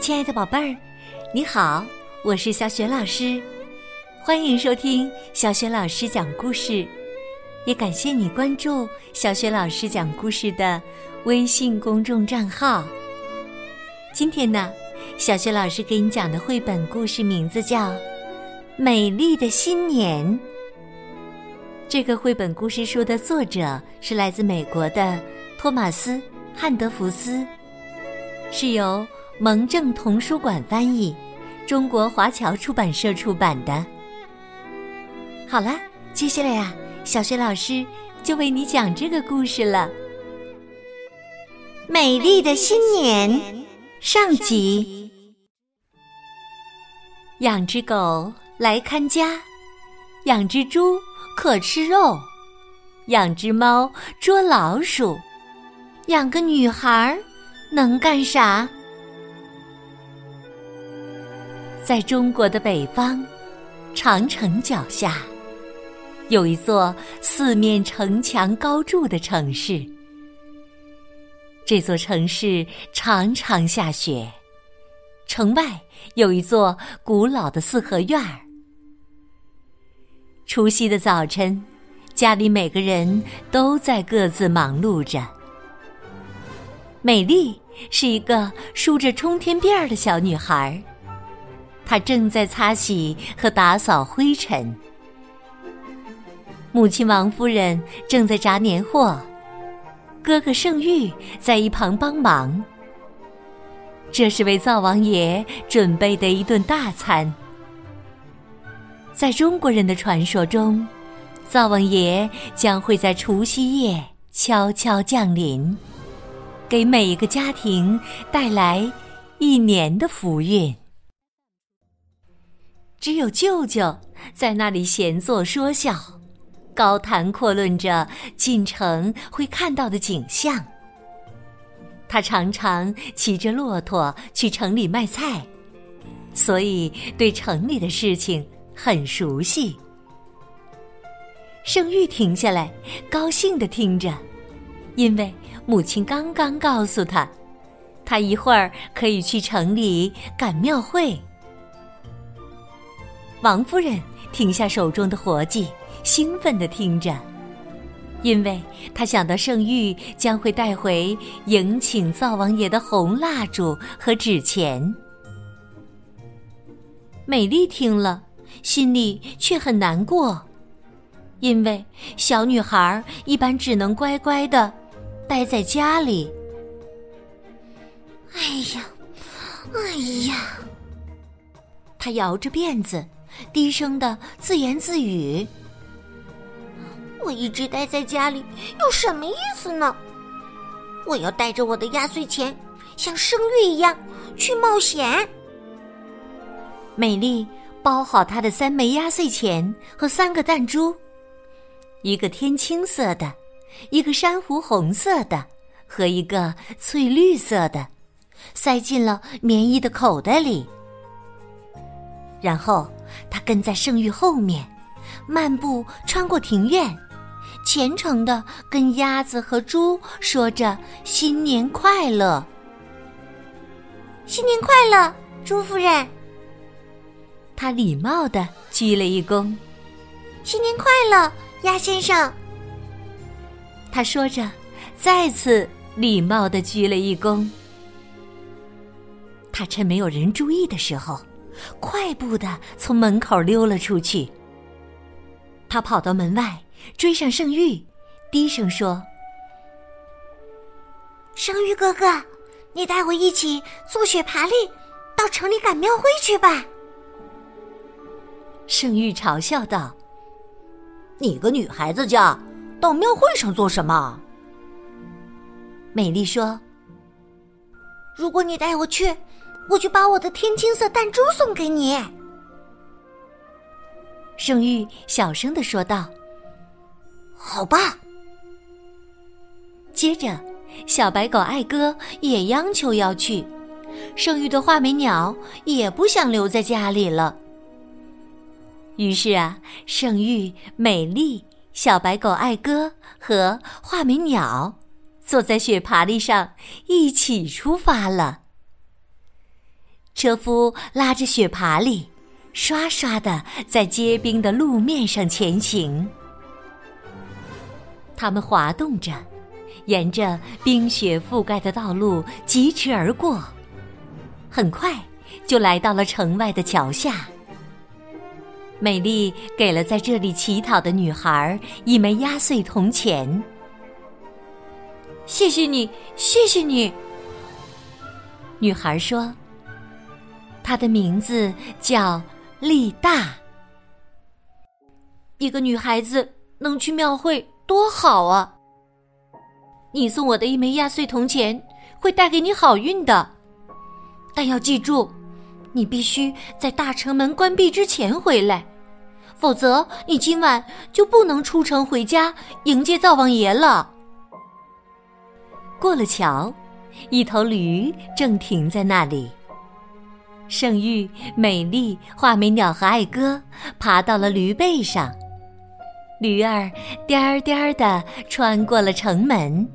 亲爱的宝贝儿，你好，我是小雪老师，欢迎收听小雪老师讲故事，也感谢你关注小雪老师讲故事的微信公众账号。今天呢，小雪老师给你讲的绘本故事名字叫《美丽的新年》。这个绘本故事书的作者是来自美国的托马斯·汉德福斯，是由。蒙正童书馆翻译，中国华侨出版社出版的。好了，接下来呀，小学老师就为你讲这个故事了。美丽的新年上集。养只狗来看家，养只猪可吃肉，养只猫捉老鼠，养个女孩能干啥？在中国的北方，长城脚下，有一座四面城墙高筑的城市。这座城市常常下雪，城外有一座古老的四合院儿。除夕的早晨，家里每个人都在各自忙碌着。美丽是一个梳着冲天辫儿的小女孩。他正在擦洗和打扫灰尘，母亲王夫人正在炸年货，哥哥盛玉在一旁帮忙。这是为灶王爷准备的一顿大餐。在中国人的传说中，灶王爷将会在除夕夜悄悄降临，给每一个家庭带来一年的福运。只有舅舅在那里闲坐说笑，高谈阔论着进城会看到的景象。他常常骑着骆驼去城里卖菜，所以对城里的事情很熟悉。盛玉停下来，高兴的听着，因为母亲刚刚告诉他，他一会儿可以去城里赶庙会。王夫人停下手中的活计，兴奋地听着，因为她想到圣玉将会带回迎请灶王爷的红蜡烛和纸钱。美丽听了，心里却很难过，因为小女孩一般只能乖乖的待在家里。哎呀，哎呀！她摇着辫子。低声的自言自语：“我一直待在家里有什么意思呢？我要带着我的压岁钱，像生育一样去冒险。”美丽包好她的三枚压岁钱和三个弹珠，一个天青色的，一个珊瑚红色的，和一个翠绿色的，塞进了棉衣的口袋里，然后。他跟在圣域后面，漫步穿过庭院，虔诚的跟鸭子和猪说着“新年快乐”。新年快乐，朱夫人。他礼貌的鞠了一躬。新年快乐，鸭先生。他说着，再次礼貌的鞠了一躬。他趁没有人注意的时候。快步的从门口溜了出去。他跑到门外，追上圣玉，低声说：“圣玉哥哥，你带我一起坐雪爬犁，到城里赶庙会去吧。”圣玉嘲笑道：“你个女孩子家，到庙会上做什么？”美丽说：“如果你带我去。”我就把我的天青色弹珠送给你。”圣玉小声的说道。“好吧。”接着，小白狗爱哥也央求要去，圣玉的画眉鸟也不想留在家里了。于是啊，圣玉、美丽、小白狗爱哥和画眉鸟坐在雪爬犁上，一起出发了。车夫拉着雪爬犁，刷刷的在结冰的路面上前行。他们滑动着，沿着冰雪覆盖的道路疾驰而过，很快就来到了城外的桥下。美丽给了在这里乞讨的女孩一枚压岁铜钱。谢谢你，谢谢你。女孩说：“她的名字叫丽大。一个女孩子能去庙会多好啊！你送我的一枚压岁铜钱会带给你好运的，但要记住，你必须在大城门关闭之前回来。”否则，你今晚就不能出城回家迎接灶王爷了。过了桥，一头驴正停在那里。圣玉、美丽、画眉鸟和爱歌爬到了驴背上，驴儿颠儿颠儿的穿过了城门。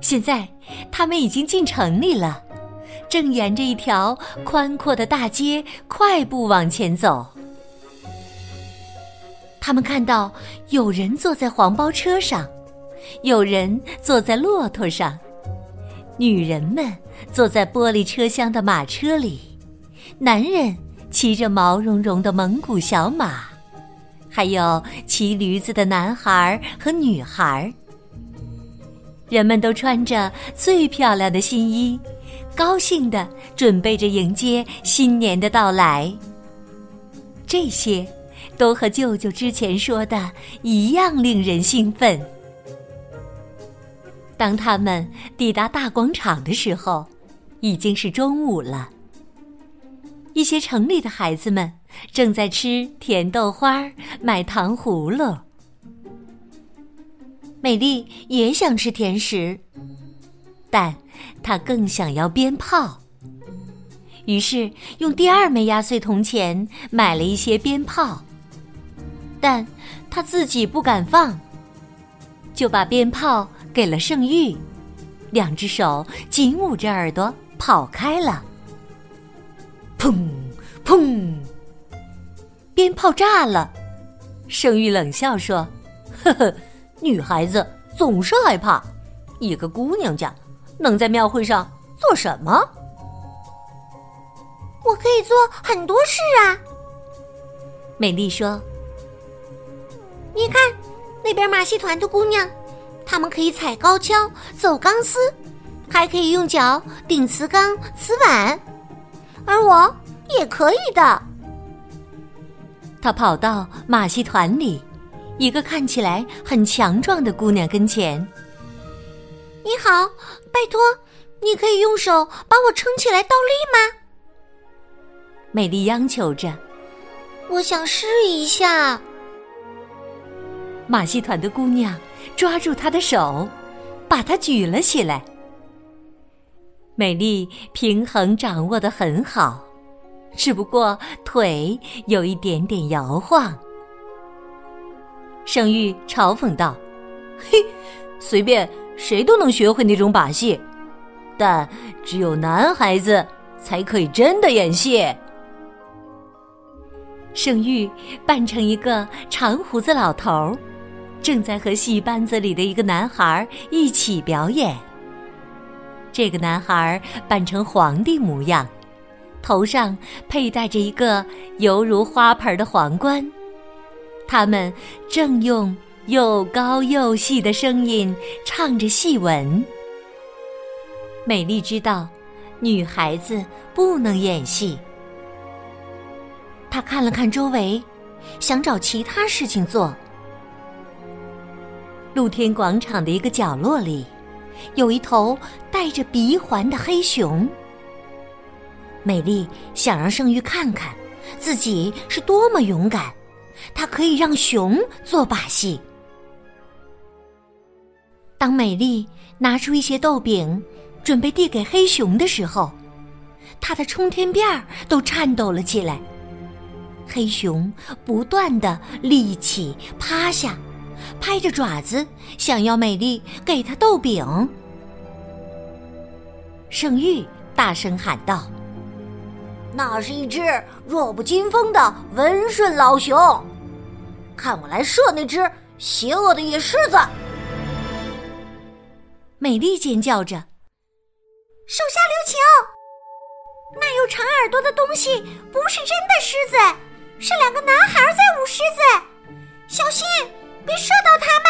现在，他们已经进城里了，正沿着一条宽阔的大街快步往前走。他们看到有人坐在黄包车上，有人坐在骆驼上，女人们坐在玻璃车厢的马车里，男人骑着毛茸茸的蒙古小马，还有骑驴子的男孩和女孩。人们都穿着最漂亮的新衣，高兴的准备着迎接新年的到来。这些。都和舅舅之前说的一样令人兴奋。当他们抵达大广场的时候，已经是中午了。一些城里的孩子们正在吃甜豆花、买糖葫芦。美丽也想吃甜食，但她更想要鞭炮。于是用第二枚压岁铜钱买了一些鞭炮。但她自己不敢放，就把鞭炮给了圣玉，两只手紧捂着耳朵跑开了。砰砰，鞭炮炸了。圣玉冷笑说：“呵呵，女孩子总是害怕。一个姑娘家能在庙会上做什么？我可以做很多事啊。”美丽说。你看，那边马戏团的姑娘，她们可以踩高跷、走钢丝，还可以用脚顶瓷缸、瓷碗，而我也可以的。他跑到马戏团里，一个看起来很强壮的姑娘跟前。你好，拜托，你可以用手把我撑起来倒立吗？美丽央求着。我想试一下。马戏团的姑娘抓住他的手，把他举了起来。美丽平衡掌握的很好，只不过腿有一点点摇晃。圣玉嘲讽道：“嘿，随便谁都能学会那种把戏，但只有男孩子才可以真的演戏。”圣玉扮成一个长胡子老头儿。正在和戏班子里的一个男孩一起表演。这个男孩扮成皇帝模样，头上佩戴着一个犹如花盆的皇冠。他们正用又高又细的声音唱着戏文。美丽知道，女孩子不能演戏。她看了看周围，想找其他事情做。露天广场的一个角落里，有一头戴着鼻环的黑熊。美丽想让圣玉看看自己是多么勇敢，她可以让熊做把戏。当美丽拿出一些豆饼，准备递给黑熊的时候，它的冲天辫儿都颤抖了起来。黑熊不断的立起、趴下。拍着爪子，想要美丽给他豆饼。圣玉大声喊道：“那是一只弱不禁风的温顺老熊，看我来射那只邪恶的野狮子！”美丽尖叫着：“手下留情！那有长耳朵的东西不是真的狮子，是两个男孩在舞狮子，小心别射到他们！”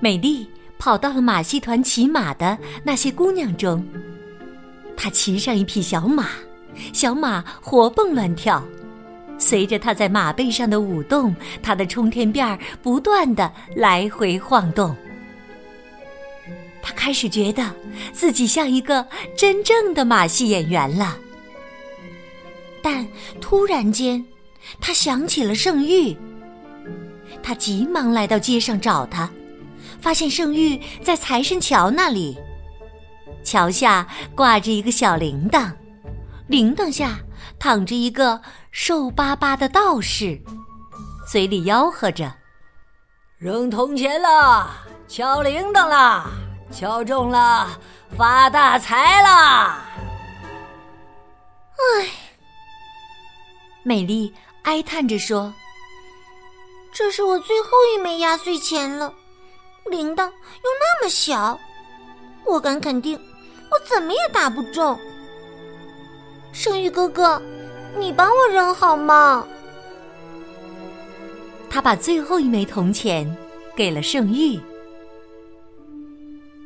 美丽跑到了马戏团骑马的那些姑娘中，她骑上一匹小马，小马活蹦乱跳，随着她在马背上的舞动，她的冲天辫儿不断的来回晃动。他开始觉得自己像一个真正的马戏演员了，但突然间，他想起了圣玉。他急忙来到街上找他，发现圣玉在财神桥那里，桥下挂着一个小铃铛，铃铛下躺着一个瘦巴巴的道士，嘴里吆喝着：“扔铜钱了，敲铃铛了。”敲中了，发大财了！唉，美丽哀叹着说：“这是我最后一枚压岁钱了，铃铛又那么小，我敢肯定，我怎么也打不中。圣玉哥哥，你帮我扔好吗？”他把最后一枚铜钱给了圣玉。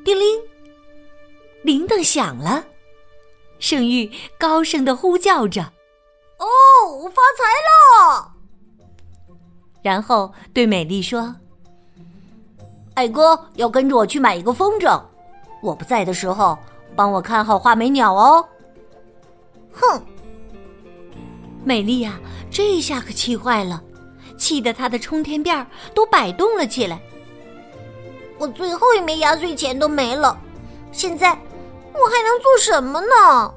叮铃，铃铛响了，圣玉高声的呼叫着：“哦，我发财了！”然后对美丽说：“爱哥要跟着我去买一个风筝，我不在的时候帮我看好画眉鸟哦。”哼，美丽呀，这下可气坏了，气得她的冲天辫儿都摆动了起来。我最后一枚压岁钱都没了，现在我还能做什么呢？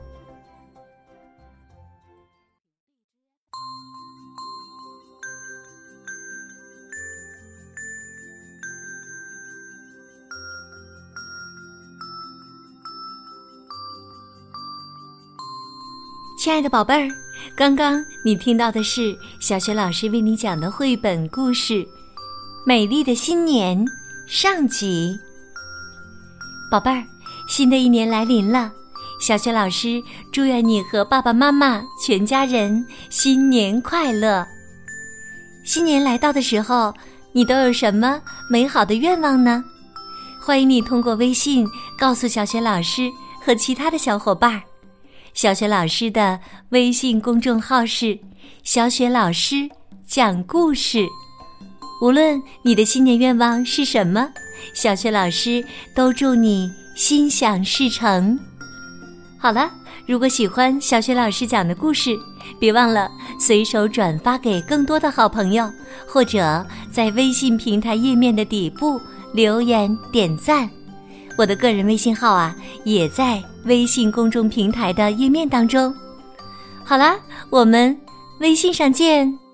亲爱的宝贝儿，刚刚你听到的是小学老师为你讲的绘本故事《美丽的新年》。上集，宝贝儿，新的一年来临了，小雪老师祝愿你和爸爸妈妈全家人新年快乐。新年来到的时候，你都有什么美好的愿望呢？欢迎你通过微信告诉小雪老师和其他的小伙伴儿。小雪老师的微信公众号是“小雪老师讲故事”。无论你的新年愿望是什么，小雪老师都祝你心想事成。好了，如果喜欢小雪老师讲的故事，别忘了随手转发给更多的好朋友，或者在微信平台页面的底部留言点赞。我的个人微信号啊，也在微信公众平台的页面当中。好啦，我们微信上见。